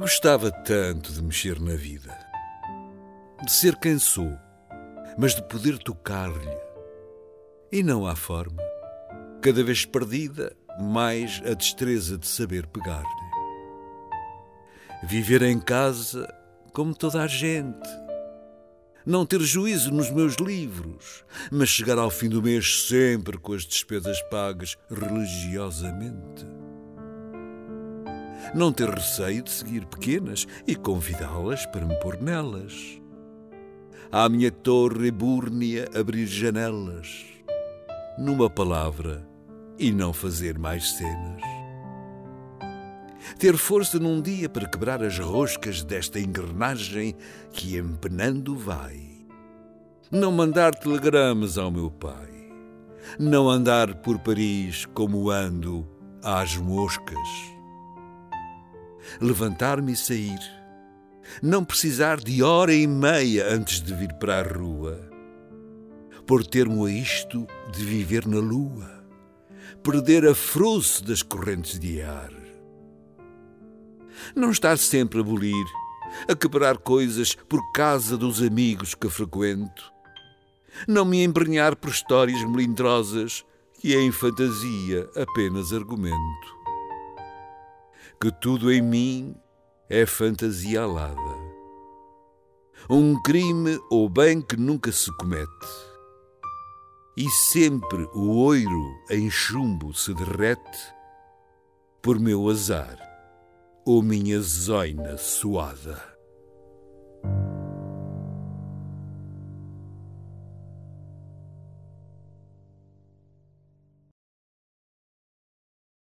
Gostava tanto de mexer na vida, de ser quem sou, mas de poder tocar-lhe. E não há forma. Cada vez perdida, mais a destreza de saber pegar-lhe. Viver em casa como toda a gente. Não ter juízo nos meus livros, mas chegar ao fim do mês sempre com as despesas pagas religiosamente não ter receio de seguir pequenas e convidá-las para me pôr nelas. À minha torre búrnia abrir janelas, numa palavra, e não fazer mais cenas. Ter força num dia para quebrar as roscas desta engrenagem que empenando vai. Não mandar telegramas ao meu pai. Não andar por Paris como ando às moscas levantar-me e sair. Não precisar de hora e meia antes de vir para a rua. Por termo a isto de viver na lua. Perder a frouxe das correntes de ar. Não estar sempre a bolir, a quebrar coisas por casa dos amigos que frequento. Não me embrenhar por histórias melindrosas que em fantasia apenas argumento que tudo em mim é fantasia alada. Um crime ou bem que nunca se comete. E sempre o oiro em chumbo se derrete por meu azar ou minha zoina suada.